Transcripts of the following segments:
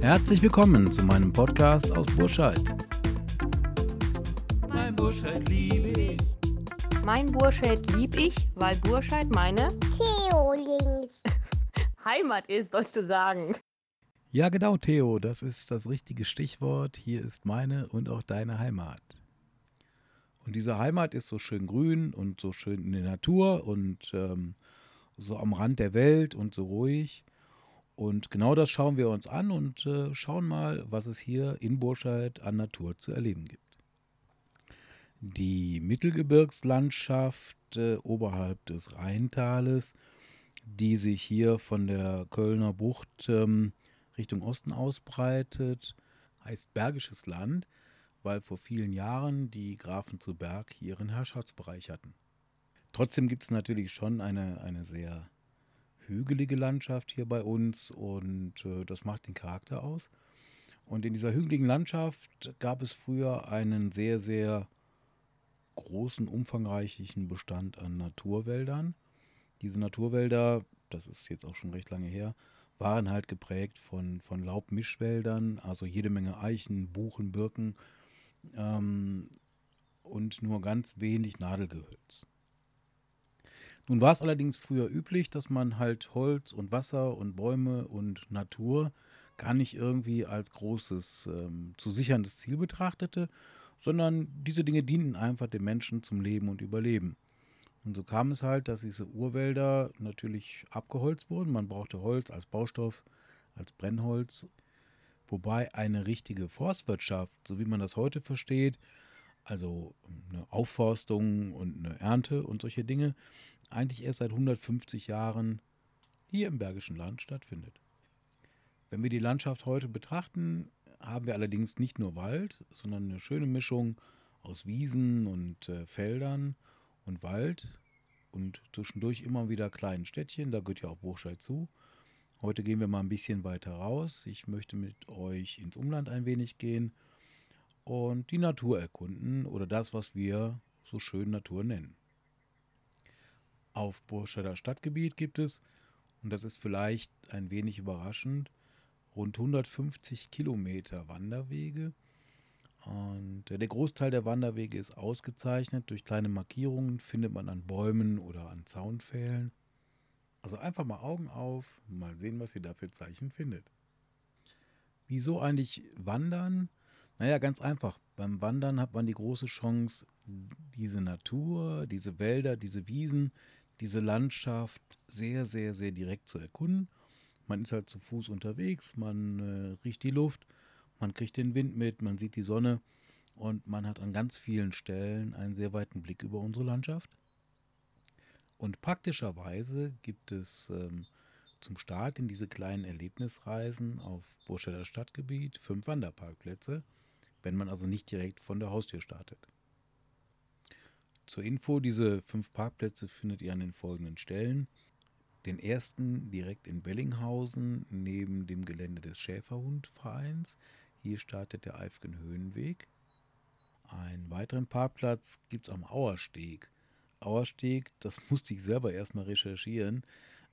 Herzlich willkommen zu meinem Podcast aus Burscheid. Mein Burscheid liebe ich. Mein Burscheid lieb ich, weil Burscheid meine Theolings. Heimat ist, sollst du sagen. Ja, genau, Theo, das ist das richtige Stichwort. Hier ist meine und auch deine Heimat. Und diese Heimat ist so schön grün und so schön in der Natur und ähm, so am Rand der Welt und so ruhig. Und genau das schauen wir uns an und äh, schauen mal, was es hier in Burscheid an Natur zu erleben gibt. Die Mittelgebirgslandschaft äh, oberhalb des Rheintales, die sich hier von der Kölner Bucht ähm, Richtung Osten ausbreitet, heißt Bergisches Land, weil vor vielen Jahren die Grafen zu Berg ihren Herrschaftsbereich hatten. Trotzdem gibt es natürlich schon eine, eine sehr hügelige Landschaft hier bei uns und äh, das macht den Charakter aus. Und in dieser hügeligen Landschaft gab es früher einen sehr, sehr großen, umfangreichen Bestand an Naturwäldern. Diese Naturwälder, das ist jetzt auch schon recht lange her, waren halt geprägt von, von Laubmischwäldern, also jede Menge Eichen, Buchen, Birken ähm, und nur ganz wenig Nadelgehölz. Nun war es allerdings früher üblich, dass man halt Holz und Wasser und Bäume und Natur gar nicht irgendwie als großes ähm, zu sicherndes Ziel betrachtete, sondern diese Dinge dienten einfach dem Menschen zum Leben und Überleben. Und so kam es halt, dass diese Urwälder natürlich abgeholzt wurden. Man brauchte Holz als Baustoff, als Brennholz. Wobei eine richtige Forstwirtschaft, so wie man das heute versteht, also eine Aufforstung und eine Ernte und solche Dinge, eigentlich erst seit 150 Jahren hier im Bergischen Land stattfindet. Wenn wir die Landschaft heute betrachten, haben wir allerdings nicht nur Wald, sondern eine schöne Mischung aus Wiesen und äh, Feldern und Wald und zwischendurch immer wieder kleinen Städtchen, da gehört ja auch Burscheid zu. Heute gehen wir mal ein bisschen weiter raus. Ich möchte mit euch ins Umland ein wenig gehen und die Natur erkunden oder das, was wir so schön Natur nennen. Auf Burscheider Stadtgebiet gibt es, und das ist vielleicht ein wenig überraschend, rund 150 Kilometer Wanderwege. Und der Großteil der Wanderwege ist ausgezeichnet durch kleine Markierungen, findet man an Bäumen oder an Zaunpfählen. Also einfach mal Augen auf, mal sehen, was ihr da für Zeichen findet. Wieso eigentlich wandern? Naja, ganz einfach. Beim Wandern hat man die große Chance, diese Natur, diese Wälder, diese Wiesen, diese Landschaft sehr, sehr, sehr direkt zu erkunden. Man ist halt zu Fuß unterwegs, man äh, riecht die Luft, man kriegt den Wind mit, man sieht die Sonne und man hat an ganz vielen Stellen einen sehr weiten Blick über unsere Landschaft. Und praktischerweise gibt es ähm, zum Start in diese kleinen Erlebnisreisen auf Burscheder Stadtgebiet fünf Wanderparkplätze, wenn man also nicht direkt von der Haustür startet. Zur Info, diese fünf Parkplätze findet ihr an den folgenden Stellen. Den ersten direkt in Bellinghausen neben dem Gelände des Schäferhundvereins. Hier startet der Eifgen Höhenweg. Einen weiteren Parkplatz gibt es am Auersteg. Auersteg, das musste ich selber erstmal recherchieren.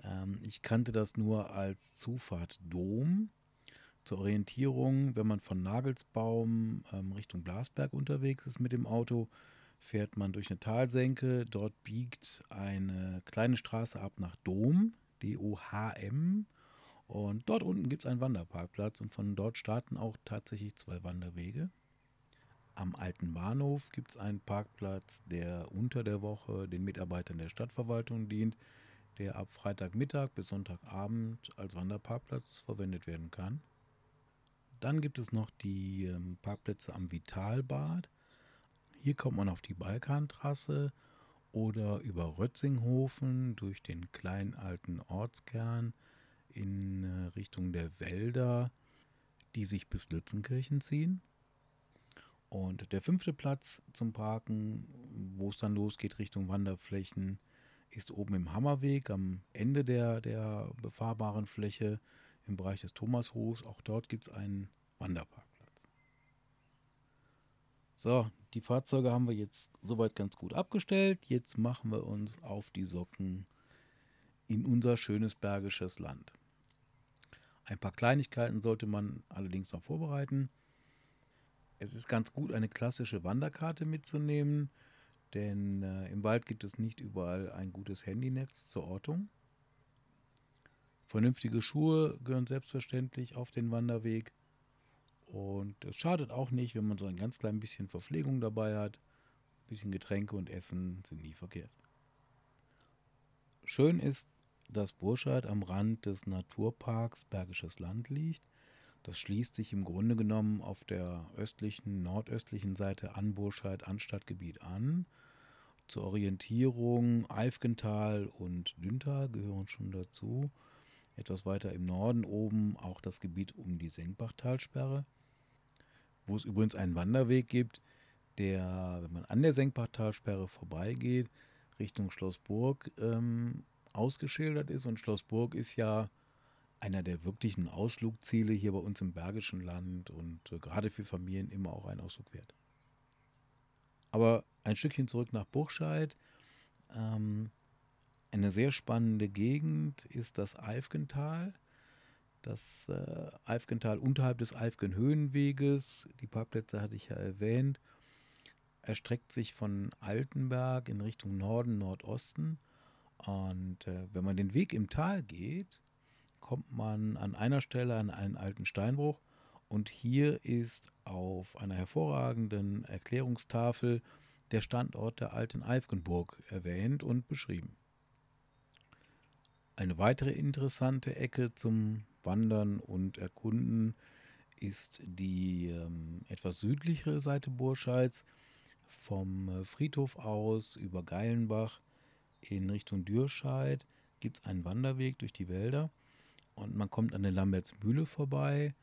Ähm, ich kannte das nur als Zufahrt Dom. Zur Orientierung, wenn man von Nagelsbaum ähm, Richtung Blasberg unterwegs ist mit dem Auto, fährt man durch eine Talsenke. Dort biegt eine kleine Straße ab nach Dom, D-O-H-M. Und dort unten gibt es einen Wanderparkplatz und von dort starten auch tatsächlich zwei Wanderwege. Am alten Bahnhof gibt es einen Parkplatz, der unter der Woche den Mitarbeitern der Stadtverwaltung dient, der ab Freitagmittag bis Sonntagabend als Wanderparkplatz verwendet werden kann. Dann gibt es noch die ähm, Parkplätze am Vitalbad. Hier kommt man auf die Balkantrasse oder über Rötzinghofen durch den kleinen alten Ortskern in äh, Richtung der Wälder, die sich bis Lützenkirchen ziehen. Und der fünfte Platz zum Parken, wo es dann losgeht Richtung Wanderflächen, ist oben im Hammerweg am Ende der, der befahrbaren Fläche im Bereich des Thomashofs. Auch dort gibt es einen Wanderpark. So, die Fahrzeuge haben wir jetzt soweit ganz gut abgestellt. Jetzt machen wir uns auf die Socken in unser schönes bergisches Land. Ein paar Kleinigkeiten sollte man allerdings noch vorbereiten. Es ist ganz gut, eine klassische Wanderkarte mitzunehmen, denn äh, im Wald gibt es nicht überall ein gutes Handynetz zur Ortung. Vernünftige Schuhe gehören selbstverständlich auf den Wanderweg. Und es schadet auch nicht, wenn man so ein ganz klein bisschen Verpflegung dabei hat. Ein bisschen Getränke und Essen sind nie verkehrt. Schön ist, dass Burscheid am Rand des Naturparks Bergisches Land liegt. Das schließt sich im Grunde genommen auf der östlichen, nordöstlichen Seite an Burscheid an Stadtgebiet an. Zur Orientierung Eifgental und Dünter gehören schon dazu. Etwas weiter im Norden oben auch das Gebiet um die Senkbachtalsperre, wo es übrigens einen Wanderweg gibt, der, wenn man an der Senkbachtalsperre vorbeigeht, Richtung Schlossburg ähm, ausgeschildert ist. Und Schlossburg ist ja einer der wirklichen Ausflugziele hier bei uns im Bergischen Land und äh, gerade für Familien immer auch ein Ausflug wert. Aber ein Stückchen zurück nach Burscheid. Ähm, eine sehr spannende Gegend ist das Eifgental. Das äh, Eifgental unterhalb des Eifgen-Höhenweges, die Parkplätze hatte ich ja erwähnt, erstreckt sich von Altenberg in Richtung Norden, Nordosten. Und äh, wenn man den Weg im Tal geht, kommt man an einer Stelle an einen alten Steinbruch. Und hier ist auf einer hervorragenden Erklärungstafel der Standort der alten Eifgenburg erwähnt und beschrieben. Eine weitere interessante Ecke zum Wandern und Erkunden ist die ähm, etwas südlichere Seite Burscheids. Vom äh, Friedhof aus über Geilenbach in Richtung Dürscheid gibt es einen Wanderweg durch die Wälder und man kommt an der Lambertsmühle vorbei,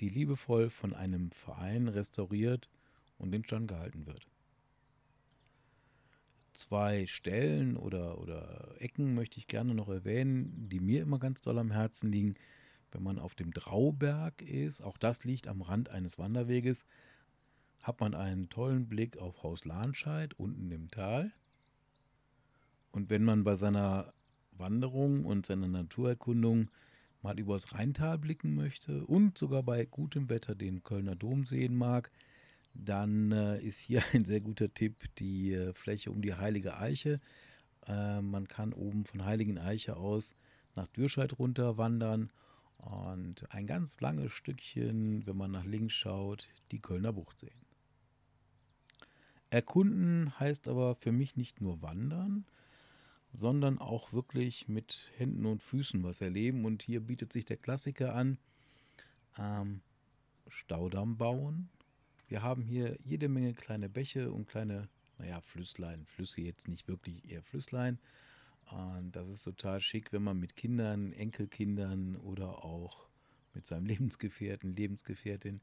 die liebevoll von einem Verein restauriert und in Stand gehalten wird zwei Stellen oder, oder Ecken möchte ich gerne noch erwähnen, die mir immer ganz doll am Herzen liegen. Wenn man auf dem Drauberg ist, auch das liegt am Rand eines Wanderweges, hat man einen tollen Blick auf Haus Lahnscheid unten im Tal. Und wenn man bei seiner Wanderung und seiner Naturerkundung mal übers Rheintal blicken möchte und sogar bei gutem Wetter den Kölner Dom sehen mag, dann äh, ist hier ein sehr guter Tipp die äh, Fläche um die Heilige Eiche. Äh, man kann oben von Heiligen Eiche aus nach Dürscheid runter wandern und ein ganz langes Stückchen, wenn man nach links schaut, die Kölner Bucht sehen. Erkunden heißt aber für mich nicht nur wandern, sondern auch wirklich mit Händen und Füßen was erleben. Und hier bietet sich der Klassiker an, ähm, Staudamm bauen, wir haben hier jede Menge kleine Bäche und kleine, naja, Flüsslein. Flüsse jetzt nicht wirklich, eher Flüsslein. Und das ist total schick, wenn man mit Kindern, Enkelkindern oder auch mit seinem Lebensgefährten, Lebensgefährtin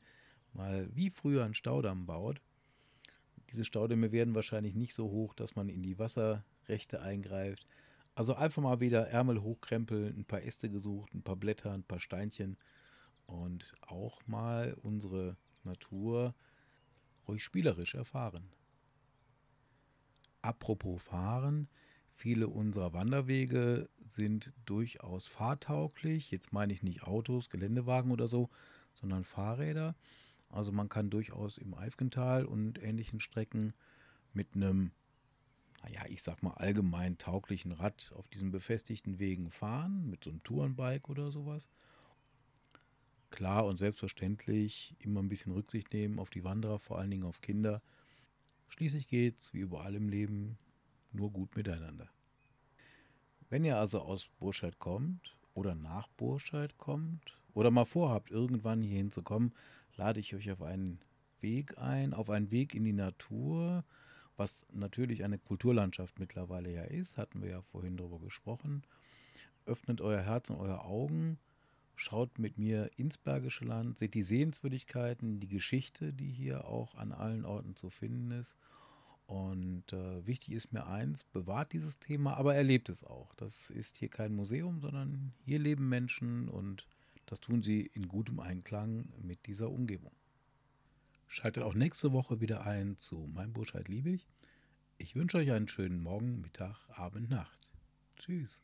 mal wie früher einen Staudamm baut. Diese Staudämme werden wahrscheinlich nicht so hoch, dass man in die Wasserrechte eingreift. Also einfach mal wieder Ärmel hochkrempeln, ein paar Äste gesucht, ein paar Blätter, ein paar Steinchen und auch mal unsere Natur ruhig spielerisch erfahren. Apropos Fahren, viele unserer Wanderwege sind durchaus fahrtauglich. Jetzt meine ich nicht Autos, Geländewagen oder so, sondern Fahrräder. Also man kann durchaus im Eifgental und ähnlichen Strecken mit einem, naja, ich sag mal allgemein tauglichen Rad auf diesen befestigten Wegen fahren, mit so einem Tourenbike oder sowas klar und selbstverständlich immer ein bisschen Rücksicht nehmen auf die Wanderer, vor allen Dingen auf Kinder. Schließlich geht's, wie überall im Leben, nur gut miteinander. Wenn ihr also aus Burscheid kommt oder nach Burscheid kommt oder mal vorhabt, irgendwann hierhin zu kommen, lade ich euch auf einen Weg ein, auf einen Weg in die Natur, was natürlich eine Kulturlandschaft mittlerweile ja ist, hatten wir ja vorhin darüber gesprochen. Öffnet euer Herz und eure Augen Schaut mit mir ins Bergische Land, seht die Sehenswürdigkeiten, die Geschichte, die hier auch an allen Orten zu finden ist. Und äh, wichtig ist mir eins, bewahrt dieses Thema, aber erlebt es auch. Das ist hier kein Museum, sondern hier leben Menschen und das tun sie in gutem Einklang mit dieser Umgebung. Schaltet auch nächste Woche wieder ein zu Mein Burscheid Liebig. Ich wünsche euch einen schönen Morgen, Mittag, Abend, Nacht. Tschüss.